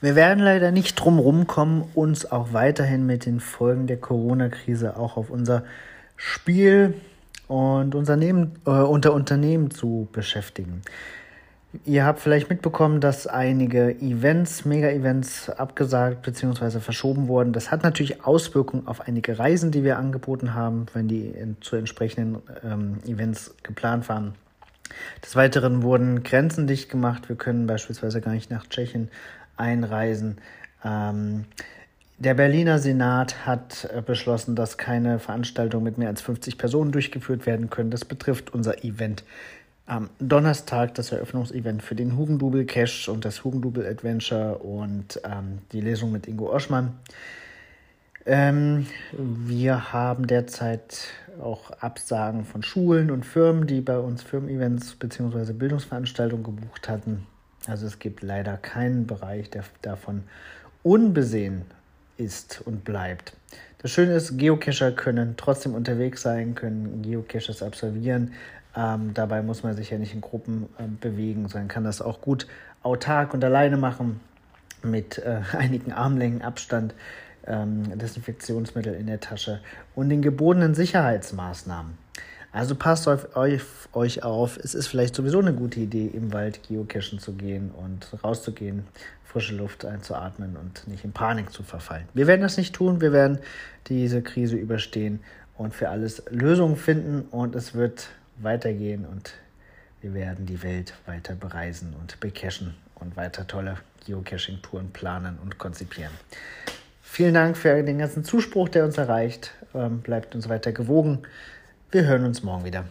Wir werden leider nicht drum kommen, uns auch weiterhin mit den Folgen der Corona-Krise auch auf unser Spiel und Unternehmen, äh, unter Unternehmen zu beschäftigen. Ihr habt vielleicht mitbekommen, dass einige Events, Mega-Events abgesagt bzw. verschoben wurden. Das hat natürlich Auswirkungen auf einige Reisen, die wir angeboten haben, wenn die in, zu entsprechenden ähm, Events geplant waren. Des Weiteren wurden Grenzen dicht gemacht. Wir können beispielsweise gar nicht nach Tschechien einreisen. Ähm, der Berliner Senat hat äh, beschlossen, dass keine Veranstaltungen mit mehr als 50 Personen durchgeführt werden können. Das betrifft unser Event am Donnerstag, das Eröffnungsevent für den Hugendubel Cash und das Hugendubel Adventure und ähm, die Lesung mit Ingo Oschmann. Ähm, wir haben derzeit auch Absagen von Schulen und Firmen, die bei uns Firmen-Events bzw. Bildungsveranstaltungen gebucht hatten. Also es gibt leider keinen Bereich, der davon unbesehen ist und bleibt. Das Schöne ist, Geocacher können trotzdem unterwegs sein, können Geocaches absolvieren. Ähm, dabei muss man sich ja nicht in Gruppen äh, bewegen, sondern kann das auch gut autark und alleine machen mit äh, einigen Armlängen Abstand, ähm, Desinfektionsmittel in der Tasche und den gebotenen Sicherheitsmaßnahmen. Also passt auf euch, euch auf. Es ist vielleicht sowieso eine gute Idee, im Wald geocachen zu gehen und rauszugehen, frische Luft einzuatmen und nicht in Panik zu verfallen. Wir werden das nicht tun. Wir werden diese Krise überstehen und für alles Lösungen finden und es wird weitergehen und wir werden die Welt weiter bereisen und becachen und weiter tolle Geocaching-Touren planen und konzipieren. Vielen Dank für den ganzen Zuspruch, der uns erreicht. Ähm, bleibt uns weiter gewogen. Wir hören uns morgen wieder.